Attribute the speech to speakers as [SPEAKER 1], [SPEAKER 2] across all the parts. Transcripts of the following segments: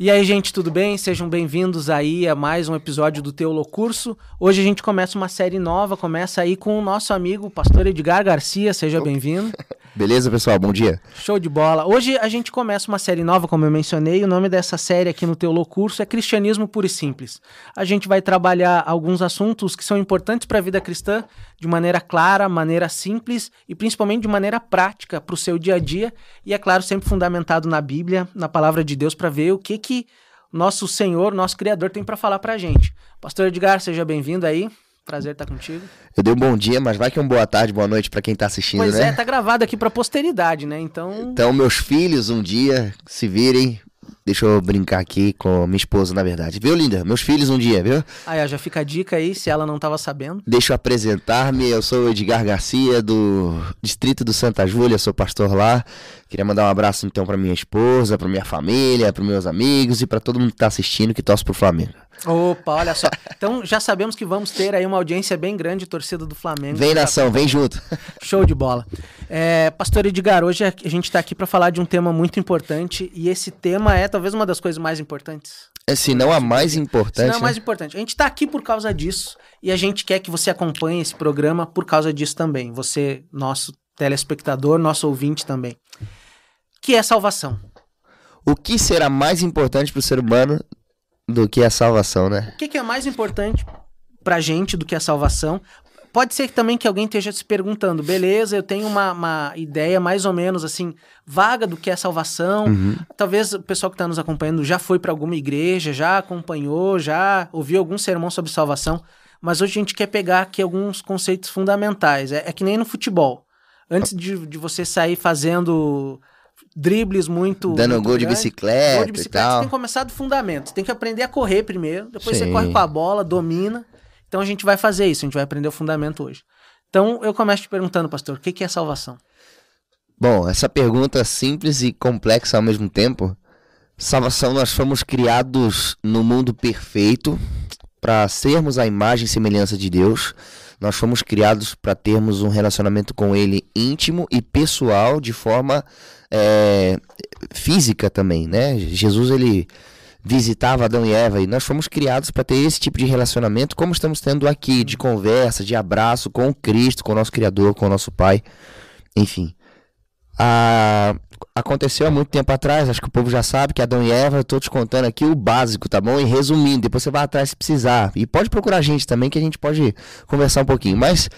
[SPEAKER 1] E aí, gente, tudo bem? Sejam bem-vindos aí a mais um episódio do Teolocurso. Hoje a gente começa uma série nova, começa aí com o nosso amigo, pastor Edgar Garcia, seja bem-vindo.
[SPEAKER 2] Beleza, pessoal? Bom dia.
[SPEAKER 1] Show de bola. Hoje a gente começa uma série nova, como eu mencionei. O nome dessa série aqui no Teolocurso é Cristianismo Puro e Simples. A gente vai trabalhar alguns assuntos que são importantes para a vida cristã de maneira clara, maneira simples e principalmente de maneira prática para o seu dia a dia. E é claro, sempre fundamentado na Bíblia, na palavra de Deus, para ver o que que nosso Senhor, nosso Criador tem para falar para a gente. Pastor Edgar, seja bem-vindo aí. Prazer estar contigo.
[SPEAKER 2] Eu dei um bom dia, mas vai que é uma boa tarde, boa noite para quem tá assistindo,
[SPEAKER 1] pois
[SPEAKER 2] né?
[SPEAKER 1] Pois é, tá gravado aqui pra posteridade, né? Então.
[SPEAKER 2] Então, meus filhos, um dia, se virem, Deixa eu brincar aqui com minha esposa, na verdade. Viu, linda? Meus filhos um dia, viu?
[SPEAKER 1] Ah, já fica a dica aí, se ela não tava sabendo.
[SPEAKER 2] Deixa eu apresentar-me. Eu sou o Edgar Garcia, do Distrito do Santa Júlia, sou pastor lá. Queria mandar um abraço então para minha esposa, para minha família, para meus amigos e para todo mundo que tá assistindo que torce pro Flamengo.
[SPEAKER 1] Opa, olha só. Então já sabemos que vamos ter aí uma audiência bem grande, torcida do Flamengo.
[SPEAKER 2] Vem nação, vem junto.
[SPEAKER 1] Show de bola. É, Pastor Edgar, hoje a gente está aqui para falar de um tema muito importante e esse tema é talvez uma das coisas mais importantes.
[SPEAKER 2] É, se não a mais importante. Se
[SPEAKER 1] não a mais né? importante. A gente está aqui por causa disso e a gente quer que você acompanhe esse programa por causa disso também. Você, nosso telespectador, nosso ouvinte também. Que é salvação.
[SPEAKER 2] O que será mais importante para o ser humano do que a salvação, né?
[SPEAKER 1] O que, que é mais importante pra gente do que a salvação? Pode ser também que alguém esteja se perguntando, beleza, eu tenho uma, uma ideia mais ou menos assim, vaga do que é salvação. Uhum. Talvez o pessoal que está nos acompanhando já foi para alguma igreja, já acompanhou, já ouviu algum sermão sobre salvação. Mas hoje a gente quer pegar aqui alguns conceitos fundamentais. É, é que nem no futebol. Antes de, de você sair fazendo dribles muito.
[SPEAKER 2] Dando
[SPEAKER 1] muito
[SPEAKER 2] gol de bicicleta. Gol de bicicleta,
[SPEAKER 1] você tem que começar do fundamento. Você tem que aprender a correr primeiro, depois Sim. você corre com a bola, domina. Então a gente vai fazer isso, a gente vai aprender o fundamento hoje. Então eu começo te perguntando, pastor, o que é salvação?
[SPEAKER 2] Bom, essa pergunta simples e complexa ao mesmo tempo. Salvação, nós fomos criados no mundo perfeito para sermos a imagem e semelhança de Deus. Nós fomos criados para termos um relacionamento com Ele íntimo e pessoal, de forma é, física também, né? Jesus ele visitava Adão e Eva e nós fomos criados para ter esse tipo de relacionamento, como estamos tendo aqui, de conversa, de abraço com Cristo, com o nosso Criador, com o nosso Pai, enfim. A... Aconteceu há muito tempo atrás, acho que o povo já sabe que Adão e Eva, eu tô te contando aqui o básico, tá bom? E resumindo, depois você vai atrás se precisar. E pode procurar a gente também, que a gente pode conversar um pouquinho. Mas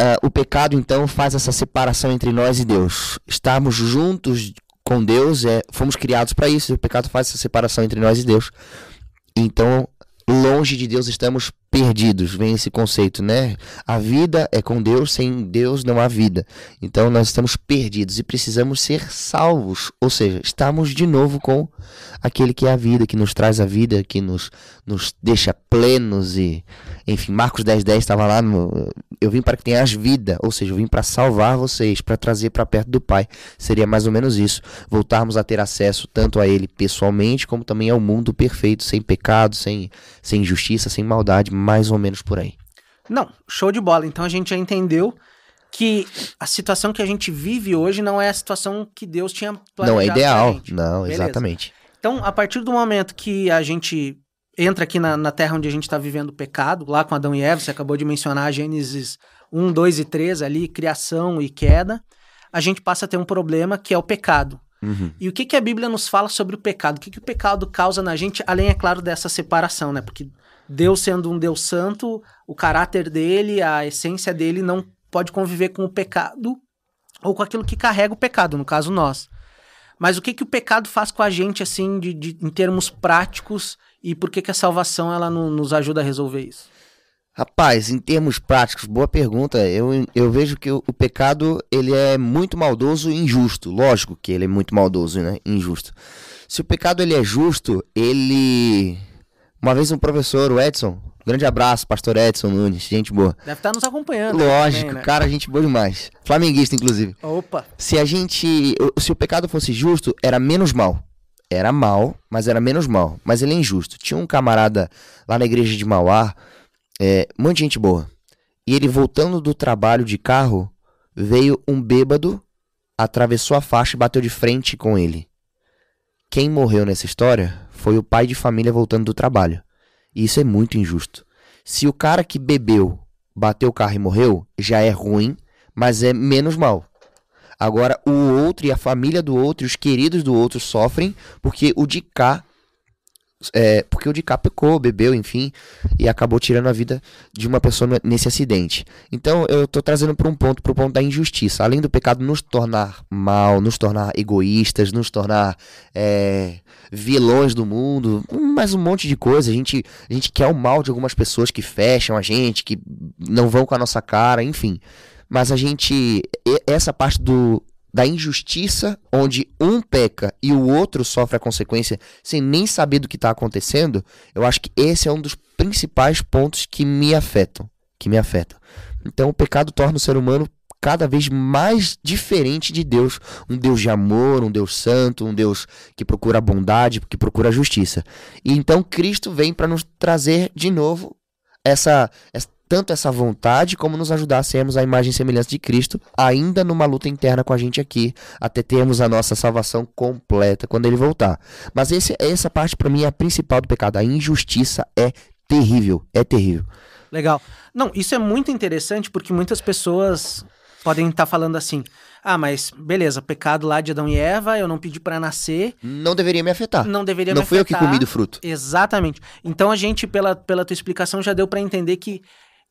[SPEAKER 2] Uh, o pecado então faz essa separação entre nós e Deus. Estarmos juntos com Deus, é, fomos criados para isso. O pecado faz essa separação entre nós e Deus. Então, longe de Deus estamos perdidos. Vem esse conceito, né? A vida é com Deus, sem Deus não há vida. Então nós estamos perdidos e precisamos ser salvos, ou seja, estamos de novo com aquele que é a vida, que nos traz a vida, que nos, nos deixa plenos e enfim, Marcos 10:10 10 estava lá no eu vim para que tenhas vida, ou seja, eu vim para salvar vocês, para trazer para perto do Pai. Seria mais ou menos isso, voltarmos a ter acesso tanto a ele pessoalmente como também ao mundo perfeito, sem pecado, sem sem injustiça, sem maldade mais ou menos por aí.
[SPEAKER 1] Não, show de bola. Então a gente já entendeu que a situação que a gente vive hoje não é a situação que Deus tinha planejado.
[SPEAKER 2] Não é ideal, não, Beleza. exatamente.
[SPEAKER 1] Então, a partir do momento que a gente entra aqui na, na terra onde a gente está vivendo o pecado, lá com Adão e Eva, você acabou de mencionar Gênesis 1, 2 e 3 ali, criação e queda, a gente passa a ter um problema que é o pecado. Uhum. E o que, que a Bíblia nos fala sobre o pecado? O que, que o pecado causa na gente, além, é claro, dessa separação, né? Porque Deus sendo um Deus santo, o caráter dele, a essência dele não pode conviver com o pecado ou com aquilo que carrega o pecado, no caso nós. Mas o que, que o pecado faz com a gente, assim, de, de em termos práticos, e por que, que a salvação ela não, nos ajuda a resolver isso?
[SPEAKER 2] Rapaz, em termos práticos, boa pergunta. Eu, eu vejo que o, o, pecado ele é muito maldoso e injusto. Lógico que ele é muito maldoso, né? Injusto. Se o pecado ele é justo, ele uma vez um professor, o Edson, grande abraço, pastor Edson Nunes, gente boa.
[SPEAKER 1] Deve estar nos acompanhando.
[SPEAKER 2] Lógico, também, né? cara, gente boa demais. Flamenguista, inclusive.
[SPEAKER 1] Opa.
[SPEAKER 2] Se a gente. Se o pecado fosse justo, era menos mal. Era mal, mas era menos mal. Mas ele é injusto. Tinha um camarada lá na igreja de Mauá, é, muita gente boa. E ele voltando do trabalho de carro, veio um bêbado, atravessou a faixa e bateu de frente com ele. quem morreu nessa história foi o pai de família voltando do trabalho. E isso é muito injusto. Se o cara que bebeu, bateu o carro e morreu, já é ruim, mas é menos mal. Agora, o outro e a família do outro os queridos do outro sofrem porque o de cá é, porque o DiCaprio pecou, bebeu, enfim, e acabou tirando a vida de uma pessoa nesse acidente. Então eu tô trazendo para um ponto, para o ponto da injustiça. Além do pecado nos tornar mal, nos tornar egoístas, nos tornar é, vilões do mundo, mais um monte de coisa. A gente, a gente quer o mal de algumas pessoas que fecham a gente, que não vão com a nossa cara, enfim. Mas a gente. Essa parte do, da injustiça, onde um peca e o outro sofre a consequência sem nem saber do que está acontecendo, eu acho que esse é um dos principais pontos que me afetam, que me afetam. Então o pecado torna o ser humano cada vez mais diferente de Deus, um Deus de amor, um Deus santo, um Deus que procura bondade, que procura justiça. E então Cristo vem para nos trazer de novo essa, essa tanto essa vontade como nos ajudar a sermos a imagem e semelhança de Cristo, ainda numa luta interna com a gente aqui, até termos a nossa salvação completa quando ele voltar. Mas esse, essa parte para mim é a principal do pecado. A injustiça é terrível, é terrível.
[SPEAKER 1] Legal. Não, isso é muito interessante porque muitas pessoas podem estar tá falando assim: ah, mas beleza, pecado lá de Adão e Eva, eu não pedi para nascer.
[SPEAKER 2] Não deveria me afetar.
[SPEAKER 1] Não deveria
[SPEAKER 2] não
[SPEAKER 1] me afetar.
[SPEAKER 2] Não fui eu que comi do fruto.
[SPEAKER 1] Exatamente. Então a gente, pela, pela tua explicação, já deu para entender que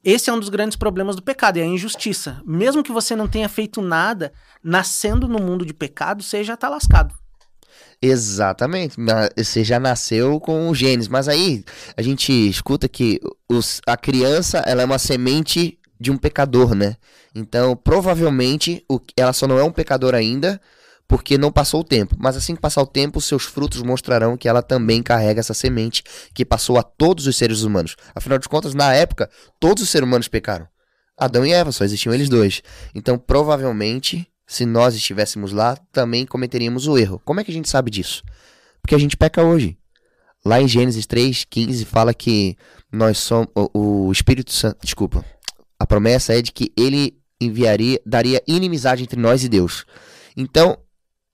[SPEAKER 1] esse é um dos grandes problemas do pecado, é a injustiça. Mesmo que você não tenha feito nada, nascendo no mundo de pecado, você já tá lascado.
[SPEAKER 2] Exatamente. Você já nasceu com os genes. Mas aí a gente escuta que os, a criança ela é uma semente de um pecador, né? Então, provavelmente, o, ela só não é um pecador ainda, porque não passou o tempo. Mas assim que passar o tempo, seus frutos mostrarão que ela também carrega essa semente que passou a todos os seres humanos. Afinal de contas, na época, todos os seres humanos pecaram. Adão e Eva, só existiam eles dois. Então, provavelmente, se nós estivéssemos lá, também cometeríamos o erro. Como é que a gente sabe disso? Porque a gente peca hoje. Lá em Gênesis 3:15 fala que nós somos o, o Espírito Santo, desculpa. A promessa é de que ele enviaria, daria inimizade entre nós e Deus. Então,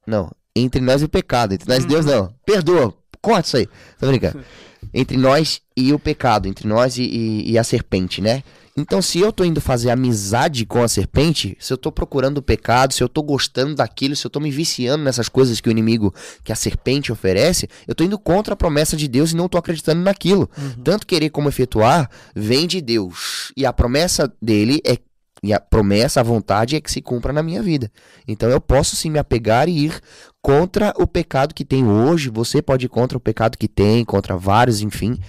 [SPEAKER 2] não. Entre nós e o pecado. Entre nós e Deus, não. Perdoa. Corta isso aí. Tô brincando. Entre nós e o pecado. Entre nós e, e, e, a serpente, né? Então, se eu tô indo fazer amizade com a serpente, se eu tô procurando o pecado, se eu tô gostando daquilo, se eu tô me viciando nessas coisas que o inimigo, que a serpente oferece, eu tô indo contra a promessa de Deus e não tô acreditando naquilo. Uhum. Tanto querer como efetuar vem de Deus. E a promessa dele é e a promessa, a vontade é que se cumpra na minha vida. Então eu posso sim me apegar e ir contra o pecado que tem hoje. Você pode ir contra o pecado que tem, contra vários, enfim.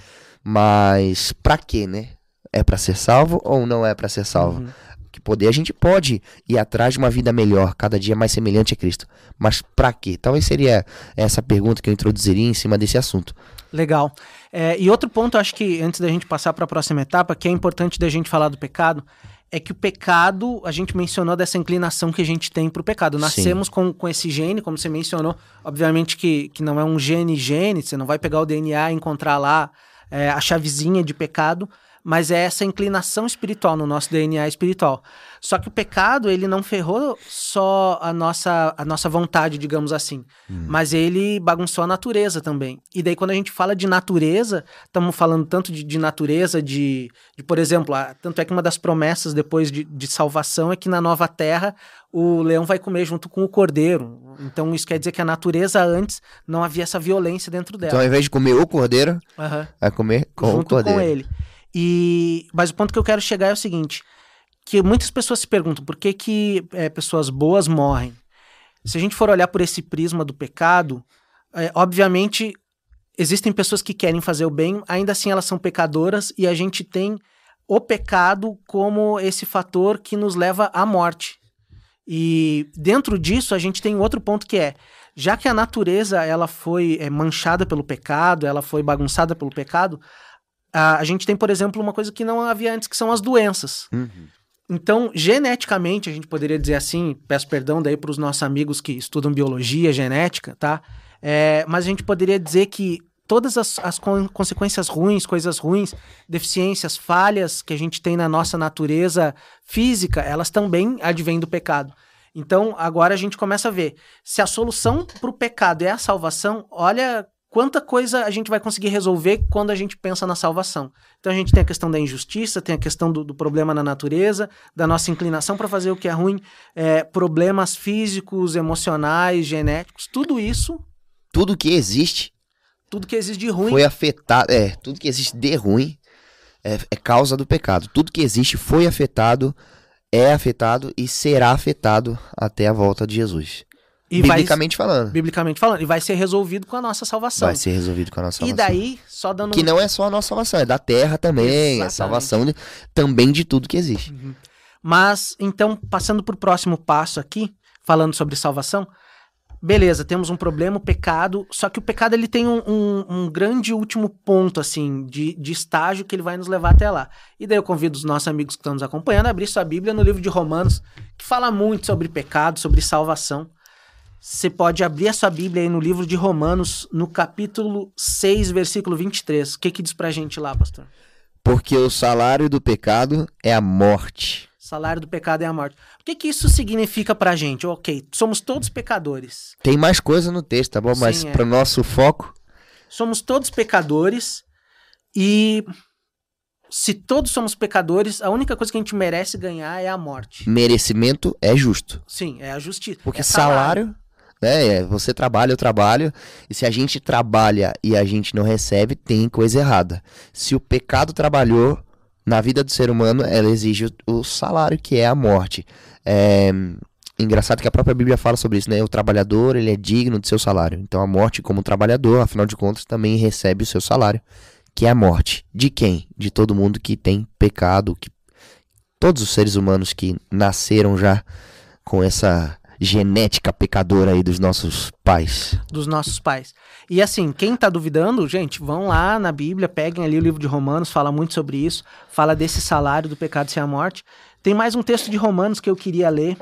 [SPEAKER 2] Mas para quê, né? É para ser salvo ou não é para ser salvo? Uhum. Que poder a gente pode ir atrás de uma vida melhor, cada dia mais semelhante a Cristo. Mas para quê? Talvez seria essa pergunta que eu introduziria em cima desse assunto.
[SPEAKER 1] Legal. É, e outro ponto, acho que antes da gente passar para a próxima etapa, que é importante da gente falar do pecado, é que o pecado, a gente mencionou dessa inclinação que a gente tem para o pecado. Nascemos com, com esse gene, como você mencionou, obviamente que, que não é um gene-gene, você não vai pegar o DNA e encontrar lá é, a chavezinha de pecado, mas é essa inclinação espiritual no nosso DNA espiritual. Só que o pecado, ele não ferrou só a nossa, a nossa vontade, digamos assim, hum. mas ele bagunçou a natureza também. E daí, quando a gente fala de natureza, estamos falando tanto de, de natureza, de, de, por exemplo, a, tanto é que uma das promessas depois de, de salvação é que na nova terra o leão vai comer junto com o cordeiro. Então, isso quer dizer que a natureza antes não havia essa violência dentro dela.
[SPEAKER 2] Então, ao invés de comer o cordeiro,
[SPEAKER 1] uhum.
[SPEAKER 2] vai comer com
[SPEAKER 1] junto
[SPEAKER 2] o cordeiro.
[SPEAKER 1] com ele. E, mas o ponto que eu quero chegar é o seguinte: que muitas pessoas se perguntam por que, que é, pessoas boas morrem. Se a gente for olhar por esse prisma do pecado, é, obviamente existem pessoas que querem fazer o bem, ainda assim elas são pecadoras e a gente tem o pecado como esse fator que nos leva à morte. E dentro disso a gente tem outro ponto que é, já que a natureza ela foi é, manchada pelo pecado, ela foi bagunçada pelo pecado, a, a, gente tem, por exemplo, uma coisa que não havia antes, que são as doenças. Uhum. Então, geneticamente, a gente poderia dizer assim, peço perdão daí para os nossos amigos que estudam biologia, genética, tá? É, mas a gente poderia dizer que todas as, as consequências ruins, coisas ruins, deficiências, falhas que a gente tem na nossa natureza física, elas também advêm do pecado. Então, agora a gente começa a ver. Se a solução para o pecado é a salvação, olha quanta coisa a gente vai conseguir resolver quando a gente pensa na salvação. Então a gente tem a questão da injustiça, tem a questão do, do problema na natureza, da nossa inclinação para fazer o que é ruim, é, problemas físicos, emocionais, genéticos, tudo isso.
[SPEAKER 2] Tudo que existe.
[SPEAKER 1] Tudo que existe de ruim.
[SPEAKER 2] Foi afetado. É, tudo que existe de ruim é, é causa do pecado. Tudo que existe foi afetado, é afetado e será afetado até a volta de Jesus.
[SPEAKER 1] E
[SPEAKER 2] biblicamente
[SPEAKER 1] vai,
[SPEAKER 2] falando.
[SPEAKER 1] Biblicamente falando. E vai ser resolvido com a nossa salvação.
[SPEAKER 2] Vai ser resolvido com a nossa salvação.
[SPEAKER 1] E daí, só dando.
[SPEAKER 2] Que não é só a nossa salvação, é da terra também. Exatamente. É salvação de, também de tudo que existe.
[SPEAKER 1] Uhum. Mas, então, passando para o próximo passo aqui, falando sobre salvação. Beleza, temos um problema, o pecado. Só que o pecado ele tem um, um, um grande último ponto, assim, de, de estágio que ele vai nos levar até lá. E daí eu convido os nossos amigos que estão nos acompanhando a abrir sua Bíblia no livro de Romanos, que fala muito sobre pecado, sobre salvação. Você pode abrir a sua Bíblia aí no livro de Romanos, no capítulo 6, versículo 23. O que que diz pra gente lá, pastor?
[SPEAKER 2] Porque o salário do pecado é a morte.
[SPEAKER 1] Salário do pecado é a morte. O que que isso significa pra gente? Ok, somos todos pecadores.
[SPEAKER 2] Tem mais coisa no texto, tá bom?
[SPEAKER 1] Sim,
[SPEAKER 2] Mas
[SPEAKER 1] é.
[SPEAKER 2] para nosso foco,
[SPEAKER 1] Somos todos pecadores e se todos somos pecadores, a única coisa que a gente merece ganhar é a morte.
[SPEAKER 2] merecimento é justo.
[SPEAKER 1] Sim, é a justiça.
[SPEAKER 2] Porque
[SPEAKER 1] é
[SPEAKER 2] salário, né? é, Você trabalha, eu trabalho. E se a gente trabalha e a gente não recebe, tem coisa errada. Se o pecado trabalhou na vida do ser humano, ela exige o, salário, que é a morte. É engraçado que a própria Bíblia fala sobre isso, né? O trabalhador, ele é digno de seu salário. Então a morte, como trabalhador, afinal de contas, também recebe o seu salário, que é a morte. De quem? De todo mundo que tem pecado, que todos os seres humanos que nasceram já com essa genética pecadora aí dos nossos pais.
[SPEAKER 1] dos nossos pais. E assim, quem tá duvidando, gente, vão lá na Bíblia, peguem ali o livro de Romanos, fala muito sobre isso, fala desse salário do pecado ser a morte. Tem mais um texto de Romanos que eu queria ler,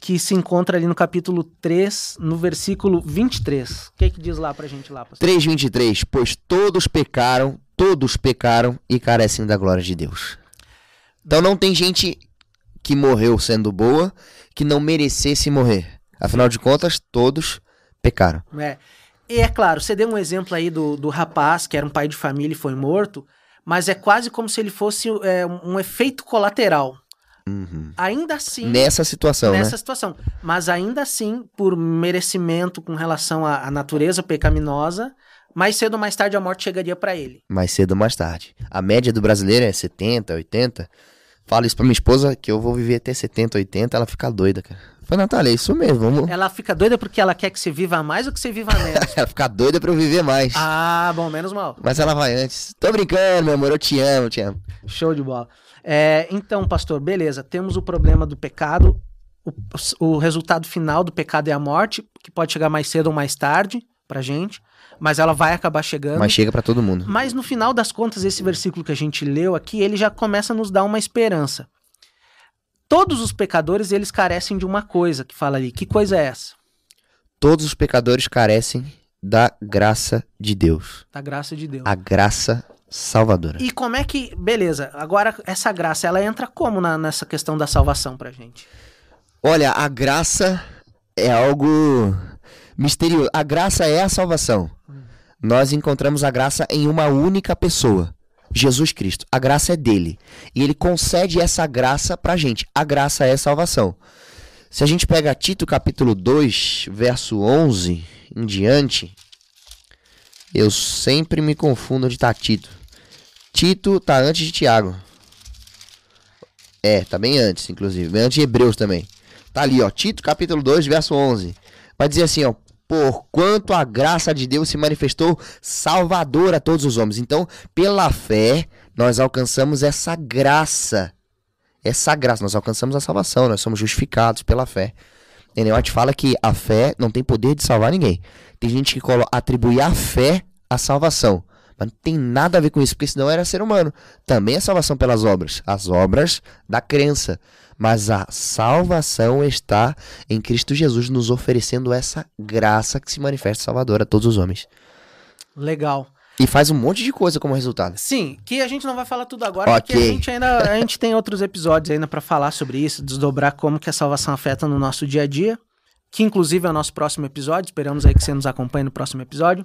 [SPEAKER 1] que se encontra ali no capítulo 3, no versículo 23. O que que diz lá pra gente lá, pastor?
[SPEAKER 2] 3:23, pois todos pecaram, todos pecaram e carecem da glória de Deus. Então não tem gente que morreu sendo boa que não merecesse morrer. Afinal de contas, todos pecaram.
[SPEAKER 1] É. E é claro, você deu um exemplo aí do, do rapaz que era um pai de família e foi morto, mas é quase como se ele fosse é, um efeito colateral.
[SPEAKER 2] Uhum.
[SPEAKER 1] Ainda assim,
[SPEAKER 2] Nessa situação,
[SPEAKER 1] nessa
[SPEAKER 2] né?
[SPEAKER 1] situação. Mas ainda assim, por merecimento com relação à, à natureza pecaminosa, mais cedo ou mais tarde a morte chegaria pra ele.
[SPEAKER 2] Mais cedo ou mais tarde. A média do brasileiro é 70, 80. Falo isso pra minha esposa que eu vou viver até 70, 80, ela fica doida, cara. Falei, Natália, é isso mesmo, vamos.
[SPEAKER 1] Ela fica doida porque ela quer que você viva mais ou que você viva menos.
[SPEAKER 2] Ela fica doida pra eu viver mais.
[SPEAKER 1] ah, bom, menos mal.
[SPEAKER 2] Mas ela vai antes. Tô brincando, meu amor, eu te amo, eu te amo.
[SPEAKER 1] Show de bola. É, então, pastor, beleza. Temos o problema do pecado. O, o resultado final do pecado é a morte, que pode chegar mais cedo ou mais tarde pra gente, mas ela vai acabar chegando.
[SPEAKER 2] Mas chega pra todo mundo.
[SPEAKER 1] Mas no final das contas, esse versículo que a gente leu aqui, ele já começa a nos dar uma esperança. Todos os pecadores, eles carecem de uma coisa que fala ali. Que coisa é essa?
[SPEAKER 2] Todos os pecadores carecem da graça de Deus.
[SPEAKER 1] Da graça de Deus.
[SPEAKER 2] A graça salvadora.
[SPEAKER 1] E como é que. Beleza, agora essa graça, ela entra como na- nessa questão da salvação pra gente?
[SPEAKER 2] Olha, a graça é algo misterioso. A graça é a salvação. Nós encontramos a graça em uma única pessoa. Jesus Cristo. A graça é dele. E ele concede essa graça pra gente. A graça é salvação. Se a gente pega Tito capítulo 2, verso 11 em diante, eu sempre me confundo onde tá Tito. Tito tá antes de Tiago. É, tá bem antes, inclusive. Bem antes de Hebreus também. Tá ali, ó. Tito capítulo 2, verso 11. Vai dizer assim, ó. Porquanto a graça de Deus se manifestou salvadora a todos os homens. Então, pela fé, nós alcançamos essa graça. Essa graça, nós alcançamos a salvação. Nós somos justificados pela fé. Ellen White fala que a fé não tem poder de salvar ninguém. Tem gente que atribui a fé à salvação. Mas não tem nada a ver com isso, porque senão era ser humano. Também é salvação pelas obras. As obras da crença. Mas a salvação está em Cristo Jesus, nos oferecendo essa graça que se manifesta salvadora a todos os homens.
[SPEAKER 1] Legal.
[SPEAKER 2] E faz um monte de coisa como resultado.
[SPEAKER 1] Sim, que a gente não vai falar tudo agora,
[SPEAKER 2] Ok.
[SPEAKER 1] porque a gente ainda a gente tem outros episódios ainda pra falar sobre isso, desdobrar como que a salvação afeta no nosso dia a dia, que inclusive é o nosso próximo episódio, esperamos aí que você nos acompanhe no próximo episódio.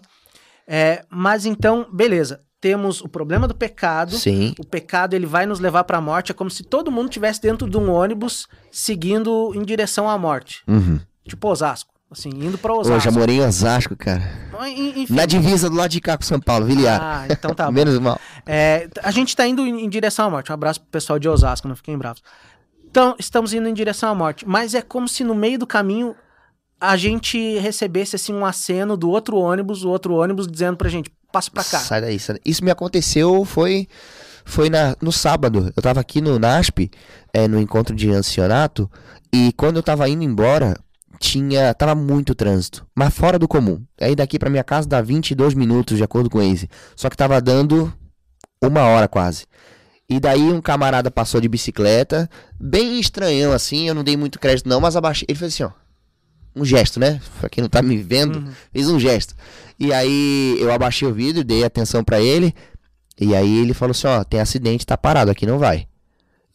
[SPEAKER 1] É, mas então, beleza, temos o problema do pecado,
[SPEAKER 2] Sim.
[SPEAKER 1] o pecado ele vai nos levar pra morte, é como se todo mundo tivesse dentro de um ônibus seguindo em direção à morte,
[SPEAKER 2] Uhum.
[SPEAKER 1] tipo Osasco, assim, indo pra
[SPEAKER 2] Pô, já
[SPEAKER 1] Osasco.
[SPEAKER 2] morei em Osasco, cara.
[SPEAKER 1] En- Enfim.
[SPEAKER 2] Na divisa do lado de cá com São Paulo, Viliar.
[SPEAKER 1] Ah, então tá.
[SPEAKER 2] Menos mal.
[SPEAKER 1] É, a gente tá indo em, em direção à morte. Um abraço pro pessoal de Osasco, não fiquem bravos. Então, estamos indo em direção à morte. Mas é como se no meio do caminho a gente recebesse assim um aceno do outro ônibus, o outro ônibus dizendo pra gente, passa pra cá.
[SPEAKER 2] Sai daí, sai daí. Isso me aconteceu, foi, foi na, no sábado. Eu tava aqui no NASP, é, no encontro de ancianato, e quando eu tava indo embora, tinha. Tava muito trânsito, mas fora do comum. Aí daqui pra minha casa dá 22 minutos, de acordo com Waze. Só que tava dando uma hora quase. E daí um camarada passou de bicicleta, bem estranhão assim, eu não dei muito crédito não, mas abaixei. Ele fez assim, ó. Um gesto, né? Pra quem não tá me vendo,
[SPEAKER 1] Uhum.
[SPEAKER 2] fez um gesto. E aí eu abaixei o vidro, dei atenção pra ele. E aí ele falou assim, ó, tem acidente, tá parado, aqui não vai.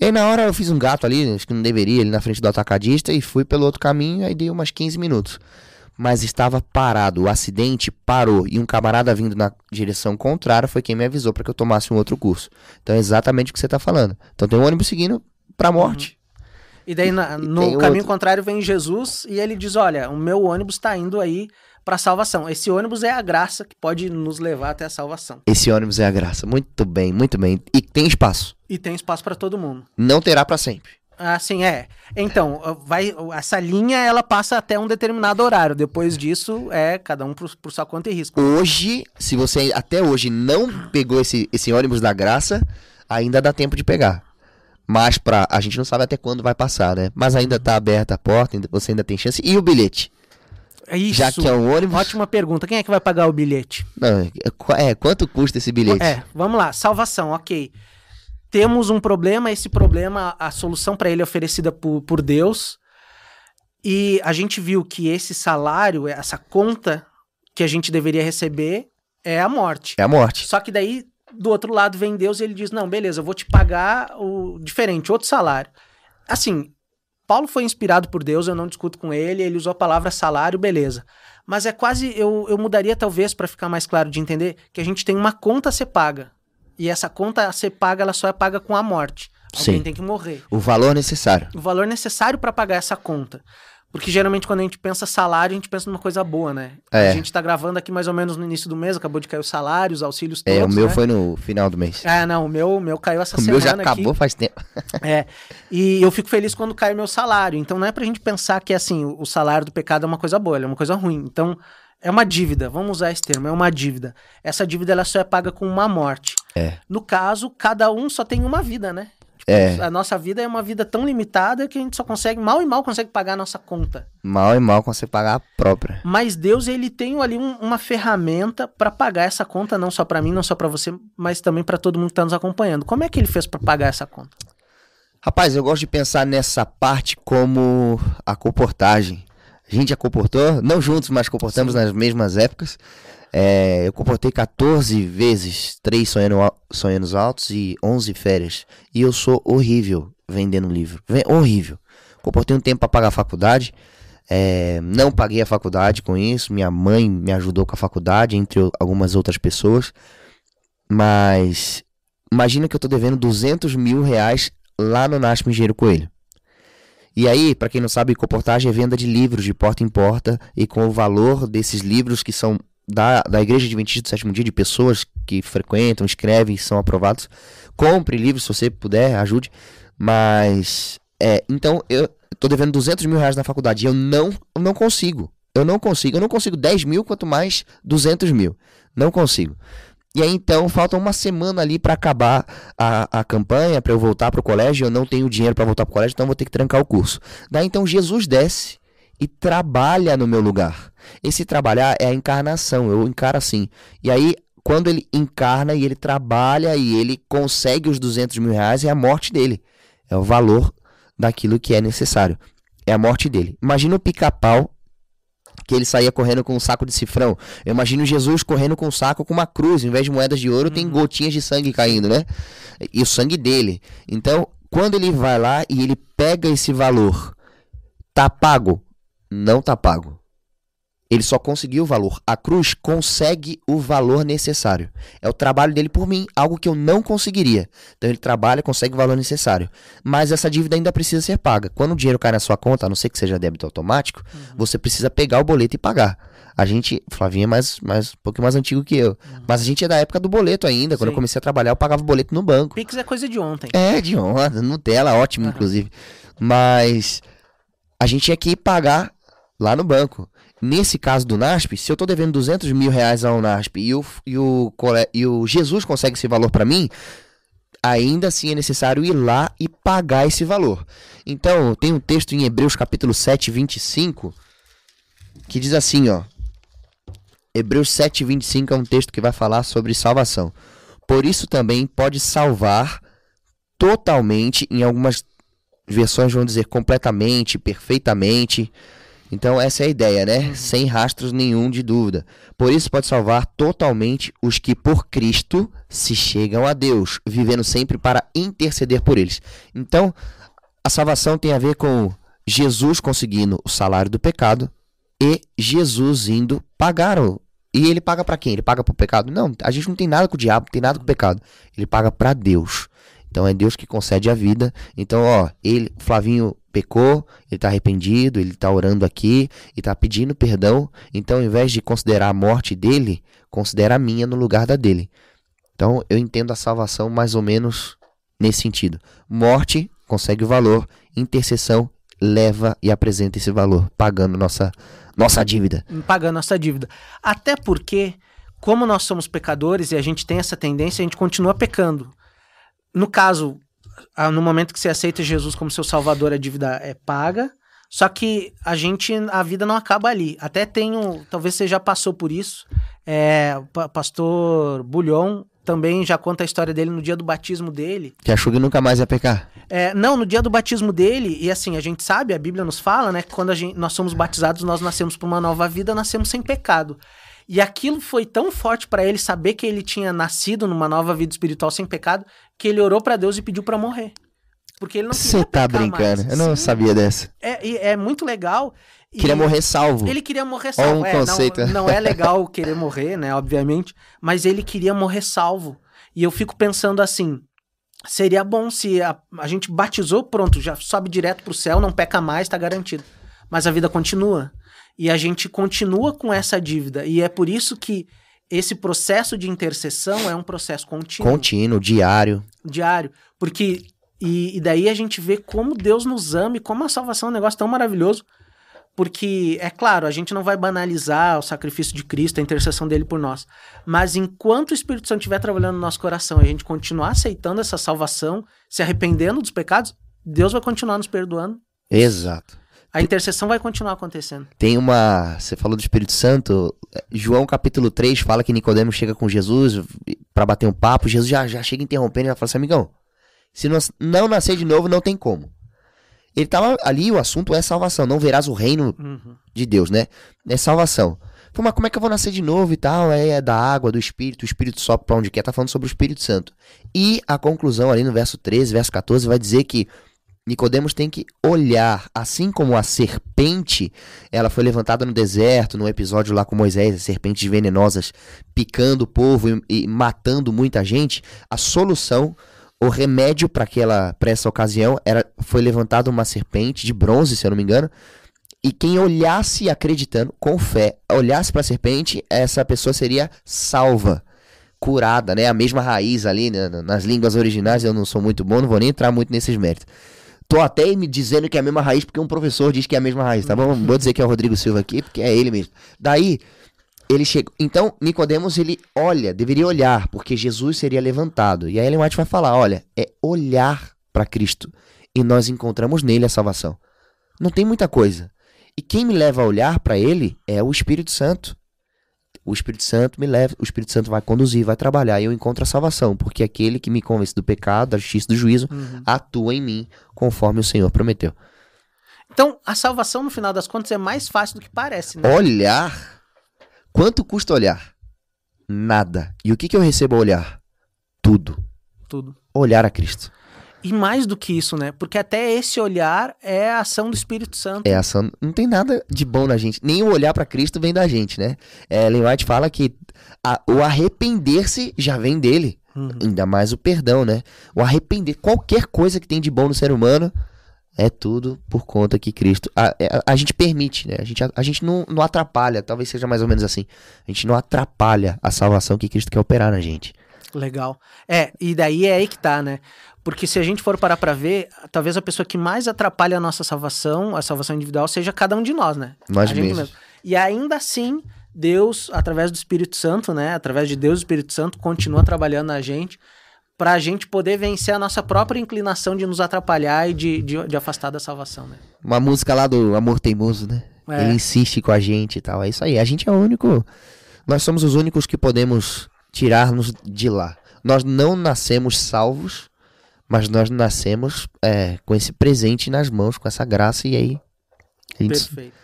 [SPEAKER 2] E aí na hora eu fiz um gato ali, acho que não deveria, ali na frente do atacadista, e fui pelo outro caminho, aí dei umas 15 minutos. Mas estava parado, o acidente parou, e um camarada vindo na direção contrária foi quem me avisou pra que eu tomasse um outro curso. Então é exatamente o que você tá falando. Então tem um ônibus seguindo pra morte.
[SPEAKER 1] E daí na-
[SPEAKER 2] E
[SPEAKER 1] no caminho
[SPEAKER 2] outro.
[SPEAKER 1] contrário vem Jesus e ele diz: Olha, o meu ônibus tá indo aí pra salvação. Esse ônibus é a graça que pode nos levar até a salvação.
[SPEAKER 2] Esse ônibus é a graça. Muito bem, muito bem. E tem espaço.
[SPEAKER 1] E tem espaço pra todo mundo.
[SPEAKER 2] Não terá pra sempre.
[SPEAKER 1] Assim, é. Então, vai, essa linha ela passa até um determinado horário. Depois disso, é cada um por, por sua conta e risco.
[SPEAKER 2] Hoje, se você até hoje não pegou esse, esse ônibus da graça, ainda dá tempo de pegar. Mas pra, a gente não sabe até quando vai passar, né? Mas ainda tá aberta a porta, ainda- você ainda tem chance. E o bilhete?
[SPEAKER 1] É Isso.
[SPEAKER 2] Já que é um ônibus.
[SPEAKER 1] Ótima pergunta. Quem é que vai pagar o bilhete?
[SPEAKER 2] Não, é, é, quanto custa esse bilhete?
[SPEAKER 1] É, vamos lá. Salvação, ok. Temos um problema, esse problema, a solução para ele é oferecida por, por Deus. E a gente viu que esse salário, essa conta que a gente deveria receber é a morte.
[SPEAKER 2] É a morte.
[SPEAKER 1] Só que daí, do outro lado, vem Deus e ele diz: Não, beleza, eu vou te pagar o diferente, outro salário. Assim, Paulo foi inspirado por Deus, eu não discuto com ele, ele usou a palavra salário, beleza. Mas é quase, eu, eu mudaria talvez para ficar mais claro de entender, que a gente tem uma conta a ser paga. E essa conta a ser paga, ela só é paga com a morte. Alguém
[SPEAKER 2] Sim.
[SPEAKER 1] tem que morrer.
[SPEAKER 2] O valor necessário.
[SPEAKER 1] O valor necessário para pagar essa conta. Porque geralmente quando a gente pensa salário, a gente pensa numa coisa boa, né?
[SPEAKER 2] É.
[SPEAKER 1] A gente tá gravando aqui mais ou menos no início do mês, acabou de cair os salários, auxílios todos,
[SPEAKER 2] É, o meu
[SPEAKER 1] né?
[SPEAKER 2] foi no final do mês.
[SPEAKER 1] É, não, o meu, o meu caiu essa
[SPEAKER 2] o
[SPEAKER 1] semana
[SPEAKER 2] meu já
[SPEAKER 1] aqui.
[SPEAKER 2] acabou faz tempo.
[SPEAKER 1] É, e eu fico feliz quando cai o meu salário. Então não é pra gente pensar que, assim, o o salário do pecado é uma coisa boa, ele é uma coisa ruim. Então é uma dívida, vamos usar esse termo, é uma dívida. Essa dívida ela só é paga com uma morte.
[SPEAKER 2] É.
[SPEAKER 1] No caso, cada um só tem uma vida, né?
[SPEAKER 2] É.
[SPEAKER 1] A nossa vida é uma vida tão limitada que a gente só consegue, mal e mal consegue pagar a nossa conta.
[SPEAKER 2] Mal e mal consegue pagar a própria.
[SPEAKER 1] Mas Deus, ele tem ali um- uma ferramenta pra pagar essa conta, não só pra mim, não só pra você, mas também pra todo mundo que tá nos acompanhando. Como é que ele fez pra pagar essa conta?
[SPEAKER 2] Rapaz, eu gosto de pensar nessa parte como a comportagem. A gente já comportou, não juntos, mas comportamos nas mesmas épocas. É, eu comportei 14 vezes, 3 sonhando, sonhos altos e 11 férias. E eu sou horrível vendendo livro. Ven- Horrível. Comportei um tempo para pagar a faculdade. é, não paguei a faculdade com isso. Minha mãe me ajudou com a faculdade, entre algumas outras pessoas. Mas imagina que eu tô devendo 200 mil reais lá no NASP Engenheiro Coelho. E aí, para quem não sabe, comportagem é venda de livros de porta em porta e com o valor desses livros que são da, da Igreja Adventista do Sétimo Dia, de pessoas que frequentam, escrevem, são aprovados. Compre livros se você puder, ajude. Mas, é, então eu tô devendo 200 mil reais na faculdade e eu não, eu não consigo. Eu não consigo. Eu não consigo 10 mil, quanto mais 200 mil. Não consigo. E aí então falta uma semana ali para acabar a, a campanha, para eu voltar pro colégio. Eu não tenho dinheiro para voltar pro colégio, então vou ter que trancar o curso. Daí então Jesus desce e trabalha no meu lugar. Esse trabalhar é a encarnação, eu encaro assim. E aí, quando ele encarna e ele trabalha e ele consegue os 200 mil reais, é a morte dele. É o valor daquilo que é necessário. É a morte dele. Imagina o pica-pau que ele saía correndo com um saco de cifrão. Eu imagino Jesus correndo com um saco com uma cruz, em vez de moedas de ouro, uhum. tem gotinhas de sangue caindo, né? E o sangue dele. Então, quando ele vai lá e ele pega esse valor, tá pago? Não tá pago. Ele só conseguiu o valor. A cruz consegue o valor necessário. É o trabalho dele por mim, algo que eu não conseguiria. Então ele trabalha, consegue o valor necessário. Mas essa dívida ainda precisa ser paga. Quando o dinheiro cai na sua conta, a não ser que seja débito automático, uhum. você precisa pegar o boleto e pagar. A gente, Flavinha é mais, mais, um pouquinho mais antigo que eu. Uhum. Mas a gente é da época do boleto ainda. Quando Sim. eu comecei a trabalhar, eu pagava o boleto no banco.
[SPEAKER 1] Pix é coisa de ontem.
[SPEAKER 2] É, de ontem. Nutella, ótimo, uhum. inclusive. Mas a gente tinha que pagar lá no banco. Nesse caso do NASP, se eu estou devendo 200 mil reais ao NASP e o, e o, e o Jesus consegue esse valor para mim, ainda assim é necessário ir lá e pagar esse valor. Então, tem um texto em Hebreus capítulo 7, 25, que diz assim, ó. Hebreus 7, 25 é um texto que vai falar sobre salvação. Por isso também pode salvar totalmente, em algumas versões vão dizer completamente, perfeitamente, então essa é a ideia, né? Uhum. Sem rastros nenhum de dúvida. Por isso pode salvar totalmente os que por Cristo se chegam a Deus, vivendo sempre para interceder por eles. Então, a salvação tem a ver com Jesus conseguindo o salário do pecado e Jesus indo pagar o e ele paga para quem? Ele paga para o pecado? Não, a gente não tem nada com o diabo, não tem nada com o pecado. Ele paga para Deus. Então é Deus que concede a vida. Então, ó, ele, Flavinho pecou, ele está arrependido, ele está orando aqui e está pedindo perdão. Então, ao invés de considerar a morte dele, considera a minha no lugar da dele. Então, eu entendo a salvação mais ou menos nesse sentido. Morte consegue o valor, intercessão leva e apresenta esse valor, pagando nossa nossa dívida.
[SPEAKER 1] Pagando nossa dívida. Até porque, como nós somos pecadores e a gente tem essa tendência, a gente continua pecando. No caso, no momento que você aceita Jesus como seu salvador, a dívida é paga. Só que a gente, a vida não acaba ali. Até tenho, talvez você já passou por isso. É, o pastor Bulhon também já conta a história dele no dia do batismo dele.
[SPEAKER 2] Que achou que nunca mais ia pecar.
[SPEAKER 1] É, não, no dia do batismo dele, e assim, a gente sabe, a Bíblia nos fala, né, que quando gente, nós somos batizados, nós nascemos para uma nova vida, nascemos sem pecado. E aquilo foi tão forte para ele saber que ele tinha nascido numa nova vida espiritual sem pecado, que ele orou para Deus e pediu para morrer. Porque ele não
[SPEAKER 2] Você tá brincando? Mais. Eu não Sim. sabia dessa.
[SPEAKER 1] É, é muito legal.
[SPEAKER 2] Queria morrer salvo.
[SPEAKER 1] Ele queria morrer salvo.
[SPEAKER 2] Um é, conceito.
[SPEAKER 1] Não, não é legal querer morrer, né? Obviamente. Mas ele queria morrer salvo. E eu fico pensando assim: seria bom se a, a gente batizou, pronto, já sobe direto pro céu, não peca mais, tá garantido. Mas a vida continua. E a gente continua com essa dívida. E é por isso que esse processo de intercessão é um processo contínuo.
[SPEAKER 2] Contínuo, diário.
[SPEAKER 1] Diário. Porque. E, e daí a gente vê como Deus nos ama e como a salvação é um negócio tão maravilhoso. Porque, é claro, a gente não vai banalizar o sacrifício de Cristo, a intercessão dele por nós. Mas enquanto o Espírito Santo estiver trabalhando no nosso coração e a gente continuar aceitando essa salvação, se arrependendo dos pecados, Deus vai continuar nos perdoando.
[SPEAKER 2] Exato.
[SPEAKER 1] A intercessão vai continuar acontecendo.
[SPEAKER 2] Tem uma. Você falou do Espírito Santo. João capítulo 3 fala que Nicodemo chega com Jesus para bater um papo. Jesus já, já chega interrompendo e já fala assim: amigão, se não, não nascer de novo, não tem como. Ele tava ali, o assunto é salvação. Não verás o reino uhum. de Deus, né? É salvação. Pô, mas como é que eu vou nascer de novo e tal? É, é da água, do Espírito, o Espírito sobe pra onde quer. Tá falando sobre o Espírito Santo. E a conclusão ali no verso 13, verso 14, vai dizer que Nicodemos tem que olhar, assim como a serpente, ela foi levantada no deserto, num episódio lá com Moisés, as serpentes venenosas picando o povo e, e matando muita gente, a solução, o remédio para aquela para essa ocasião era foi levantada uma serpente de bronze, se eu não me engano, e quem olhasse acreditando com fé, olhasse para a serpente, essa pessoa seria salva curada, né? A mesma raiz ali né? nas línguas originais, eu não sou muito bom, não vou nem entrar muito nesses méritos. Tô até me dizendo que é a mesma raiz porque um professor diz que é a mesma raiz, tá bom? Vou dizer que é o Rodrigo Silva aqui, porque é ele mesmo. Daí, ele chega. Então, Nicodemos ele olha, deveria olhar, porque Jesus seria levantado. E aí Ellen White vai falar: olha, é olhar para Cristo. E nós encontramos nele a salvação. Não tem muita coisa. E quem me leva a olhar para ele é o Espírito Santo o Espírito Santo me leva, o Espírito Santo vai conduzir, vai trabalhar e eu encontro a salvação, porque aquele que me convence do pecado, da justiça e do juízo, uhum. atua em mim conforme o Senhor prometeu.
[SPEAKER 1] Então, a salvação, no final das contas, é mais fácil do que parece, né?
[SPEAKER 2] Olhar. Quanto custa olhar? Nada. E o que, que eu recebo ao olhar? Tudo.
[SPEAKER 1] Tudo.
[SPEAKER 2] Olhar a Cristo.
[SPEAKER 1] E mais do que isso, né? Porque até esse olhar é a ação do Espírito Santo.
[SPEAKER 2] É ação. Não tem nada de bom na gente. Nem o olhar para Cristo vem da gente, né? É, Ellen White fala que a- o arrepender-se já vem dele.
[SPEAKER 1] Uhum.
[SPEAKER 2] Ainda mais o perdão, né? O arrepender. Qualquer coisa que tem de bom no ser humano é tudo por conta que Cristo. A, é- a gente permite, né? A gente, a, gente não, não atrapalha. Talvez seja mais ou menos assim. A gente não atrapalha a salvação que Cristo quer operar na gente.
[SPEAKER 1] Legal. É, e daí é aí que tá, né? Porque se a gente for parar pra ver, talvez a pessoa que mais atrapalha a nossa salvação, a salvação individual, seja cada um de nós, né?
[SPEAKER 2] Nós
[SPEAKER 1] A
[SPEAKER 2] mesmos.
[SPEAKER 1] E ainda assim, Deus, através do Espírito Santo, né? Através de Deus e do Espírito Santo, continua trabalhando na gente pra gente poder vencer a nossa própria inclinação de nos atrapalhar e de, de, de afastar da salvação, né?
[SPEAKER 2] Uma música lá do Amor Teimoso, né?
[SPEAKER 1] É.
[SPEAKER 2] Ele insiste com a gente e tal. É isso aí. A gente é o único. Nós somos os únicos que podemos tirar-nos de lá. Nós não nascemos salvos, mas nós nascemos é, com esse presente nas mãos, com essa graça, e aí gente
[SPEAKER 1] Perfeito.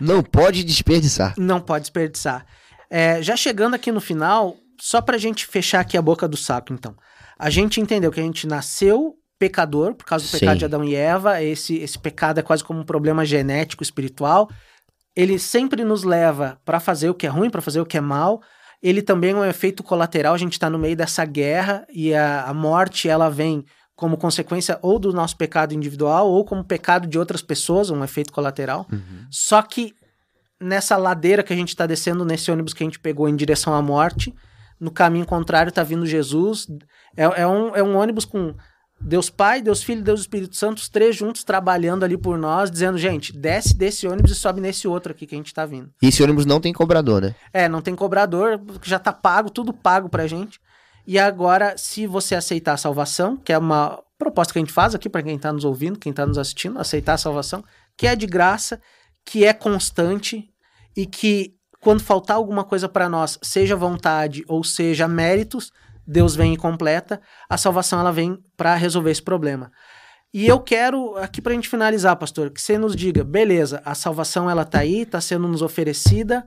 [SPEAKER 2] não pode desperdiçar.
[SPEAKER 1] Não pode desperdiçar. É, já chegando aqui no final, só pra gente fechar aqui a boca do saco, então. A gente entendeu que a gente nasceu pecador por causa do
[SPEAKER 2] Sim.
[SPEAKER 1] pecado de Adão e Eva. Esse, esse pecado é quase como um problema genético, espiritual. Ele sempre nos leva pra fazer o que é ruim, pra fazer o que é mal. Ele também é um efeito colateral. A gente tá no meio dessa guerra e a, a morte ela vem como consequência ou do nosso pecado individual ou como pecado de outras pessoas, um efeito colateral. Só que nessa ladeira que a gente está descendo, nesse ônibus que a gente pegou em direção à morte, no caminho contrário tá vindo Jesus. É, é um, é um ônibus com Deus Pai, Deus Filho Deus Espírito Santo, os três juntos trabalhando ali por nós, dizendo, gente, desce desse ônibus e sobe nesse outro aqui que a gente tá vindo.
[SPEAKER 2] E esse ônibus não tem cobrador, né?
[SPEAKER 1] É, não tem cobrador, já tá pago, tudo pago pra gente. E agora, se você aceitar a salvação, que é uma proposta que a gente faz aqui pra quem tá nos ouvindo, quem tá nos assistindo, aceitar a salvação, que é de graça, que é constante e que quando faltar alguma coisa pra nós, seja vontade ou seja méritos, Deus vem e completa. A salvação ela vem pra resolver esse problema. E eu quero aqui pra gente finalizar, pastor, que você nos diga, beleza, a salvação ela tá aí, tá sendo nos oferecida,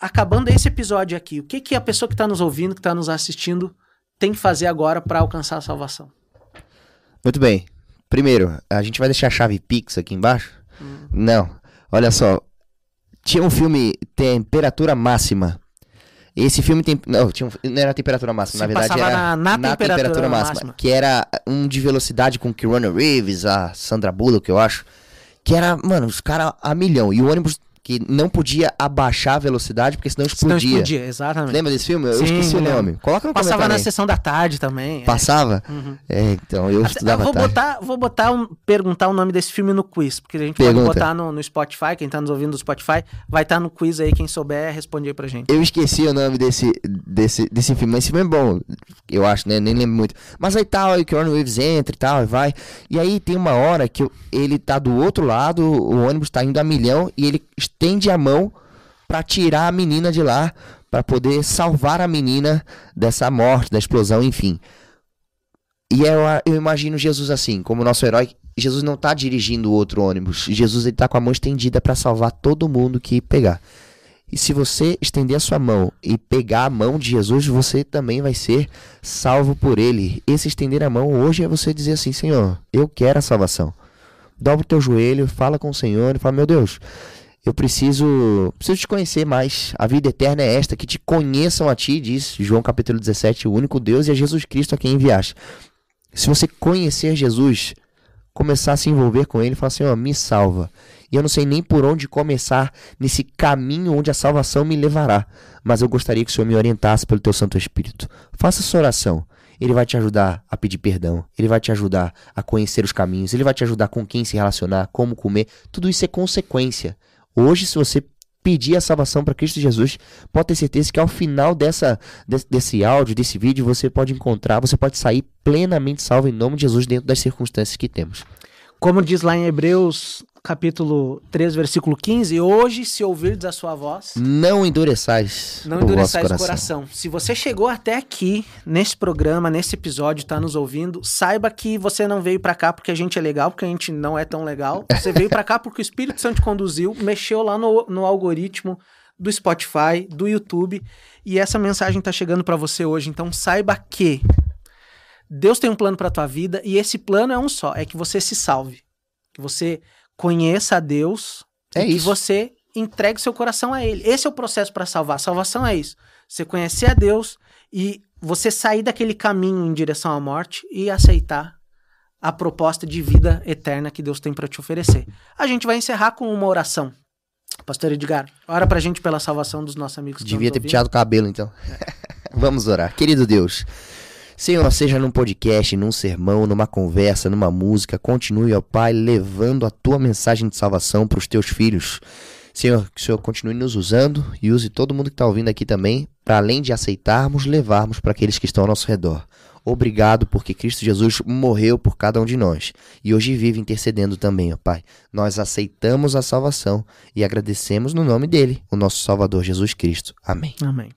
[SPEAKER 1] acabando esse episódio aqui, o que, que a pessoa que está nos ouvindo, que está nos assistindo, tem que fazer agora para alcançar a salvação?
[SPEAKER 2] Muito bem. Primeiro, a gente vai deixar a chave Pix aqui embaixo? Não. Olha só. Tinha um filme Temperatura Máxima. Esse filme tem. Não, tinha um- não era temperatura máxima,
[SPEAKER 1] Se
[SPEAKER 2] na verdade era
[SPEAKER 1] na- na temperatura máxima.
[SPEAKER 2] Que era um de velocidade com Keanu Reeves, a Sandra Bullock, eu acho. Que era, mano, os caras a milhão. E o ônibus que não podia abaixar a velocidade, porque senão
[SPEAKER 1] Se
[SPEAKER 2] explodia.
[SPEAKER 1] não explodia, exatamente.
[SPEAKER 2] Lembra desse filme? Eu
[SPEAKER 1] Sim,
[SPEAKER 2] esqueci o nome. Coloca no
[SPEAKER 1] Passava na sessão da tarde também. é.
[SPEAKER 2] Passava?
[SPEAKER 1] Uhum.
[SPEAKER 2] É, então, eu estudava
[SPEAKER 1] eu vou
[SPEAKER 2] tarde.
[SPEAKER 1] botar, vou botar um, perguntar o nome desse filme no quiz, porque a gente pode
[SPEAKER 2] Pergunta.
[SPEAKER 1] botar no, no Spotify, quem tá nos ouvindo do Spotify, vai estar no quiz aí, quem souber, responde aí pra gente.
[SPEAKER 2] Eu esqueci o nome desse, desse, desse filme, mas esse filme é bom, eu acho, né? Nem lembro muito. Mas aí tal, aí o Keanu Reeves entra e tal, e vai. E aí tem uma hora que ele tá do outro lado, o ônibus tá indo a milhão, e ele estende a mão pra tirar a menina de lá, pra poder salvar a menina dessa morte, da explosão, enfim. E eu, eu imagino Jesus assim, como nosso herói. Jesus não tá dirigindo outro ônibus. Jesus ele tá com a mão estendida pra salvar todo mundo que pegar. E se você estender a sua mão e pegar a mão de Jesus, você também vai ser salvo por ele. Esse estender a mão hoje é você dizer assim: Senhor, eu quero a salvação. Dobra o teu joelho, fala com o Senhor e fala: Meu Deus, eu preciso, preciso te conhecer mais. A vida eterna é esta: que te conheçam a ti, diz João capítulo 17, o único Deus e a Jesus Cristo a quem enviaste. Se você conhecer Jesus, começar a se envolver com ele falar assim: Ó, me salva. E eu não sei nem por onde começar nesse caminho onde a salvação me levará. Mas eu gostaria que o Senhor me orientasse pelo teu Santo Espírito. Faça essa oração. Ele vai te ajudar a pedir perdão. Ele vai te ajudar a conhecer os caminhos. Ele vai te ajudar com quem se relacionar, como comer. Tudo isso é consequência. Hoje, se você pedir a salvação para Cristo Jesus, pode ter certeza que ao final dessa, desse, desse áudio, desse vídeo, você pode encontrar, você pode sair plenamente salvo em nome de Jesus dentro das circunstâncias que temos.
[SPEAKER 1] Como diz lá em Hebreus capítulo 3, versículo 15. Hoje, se ouvirdes a sua voz,
[SPEAKER 2] Não endureçais
[SPEAKER 1] não
[SPEAKER 2] o vosso
[SPEAKER 1] endureçais
[SPEAKER 2] coração.
[SPEAKER 1] o coração. Se você chegou até aqui, nesse programa, nesse episódio, tá nos ouvindo, saiba que você não veio pra cá porque a gente é legal, porque a gente não é tão legal. Você veio pra cá porque o Espírito Santo conduziu, mexeu lá no, no algoritmo do Spotify, do YouTube, e essa mensagem tá chegando pra você hoje. Então saiba que Deus tem um plano pra tua vida e esse plano é um só, é que você se salve. Que você conheça a Deus
[SPEAKER 2] É
[SPEAKER 1] e que
[SPEAKER 2] isso.
[SPEAKER 1] você entregue seu coração a ele. Esse é o processo para salvar. Salvação é isso. Você conhecer a Deus e você sair daquele caminho em direção à morte e aceitar a proposta de vida eterna que Deus tem para te oferecer. A gente vai encerrar com uma oração. Pastor Edgar, ora pra gente pela salvação dos nossos amigos
[SPEAKER 2] Devia ter penteado o cabelo, então. Vamos orar. Querido Deus, Senhor, seja num podcast, num sermão, numa conversa, numa música, continue, ó Pai, levando a tua mensagem de salvação para os teus filhos. Senhor, que o Senhor continue nos usando e use todo mundo que está ouvindo aqui também, para além de aceitarmos, levarmos para aqueles que estão ao nosso redor. Obrigado porque Cristo Jesus morreu por cada um de nós e hoje vive intercedendo também, ó Pai. Nós aceitamos a salvação e agradecemos no nome dele, o nosso Salvador Jesus Cristo. Amém.
[SPEAKER 1] Amém.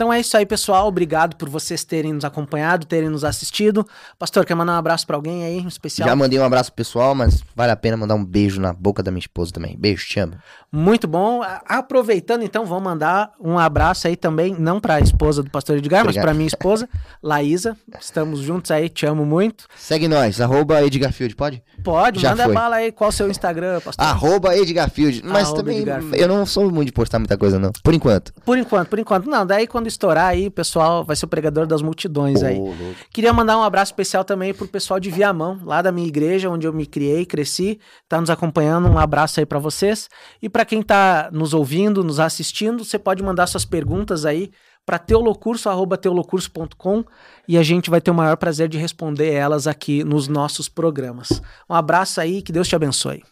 [SPEAKER 1] Então é isso aí, pessoal. Obrigado por vocês terem nos acompanhado, terem nos assistido. Pastor, quer mandar um abraço pra alguém aí, em especial?
[SPEAKER 2] Já mandei um abraço pro pessoal, mas vale a pena mandar um beijo na boca da minha esposa também. Beijo, te amo.
[SPEAKER 1] Muito bom. Aproveitando, então, vamos mandar um abraço aí também, não para a esposa do pastor Edgar, mas
[SPEAKER 2] Obrigado.
[SPEAKER 1] para minha esposa, Laísa. Estamos juntos aí, te amo muito.
[SPEAKER 2] Segue nós, arroba Edgarfield, pode?
[SPEAKER 1] Pode,
[SPEAKER 2] Já
[SPEAKER 1] manda
[SPEAKER 2] foi.
[SPEAKER 1] bala aí. Qual o seu Instagram, pastor?
[SPEAKER 2] Arroba Edgarfield. Mas
[SPEAKER 1] Arroba
[SPEAKER 2] também
[SPEAKER 1] Edgarfield.
[SPEAKER 2] eu não sou muito de postar muita coisa, não. Por enquanto.
[SPEAKER 1] Por enquanto, por enquanto. Não, daí quando estourar aí, o pessoal vai ser o pregador das multidões aí.
[SPEAKER 2] Louco.
[SPEAKER 1] Queria mandar um abraço especial também pro pessoal de Viamão, lá da minha igreja, onde eu me criei, cresci, tá nos acompanhando. Um abraço aí pra vocês. E pra quem tá nos ouvindo, nos assistindo, você pode mandar suas perguntas aí para teolocurso@teolocurso.com e a gente vai ter o maior prazer de responder elas aqui nos nossos programas. Um abraço aí, que Deus te abençoe.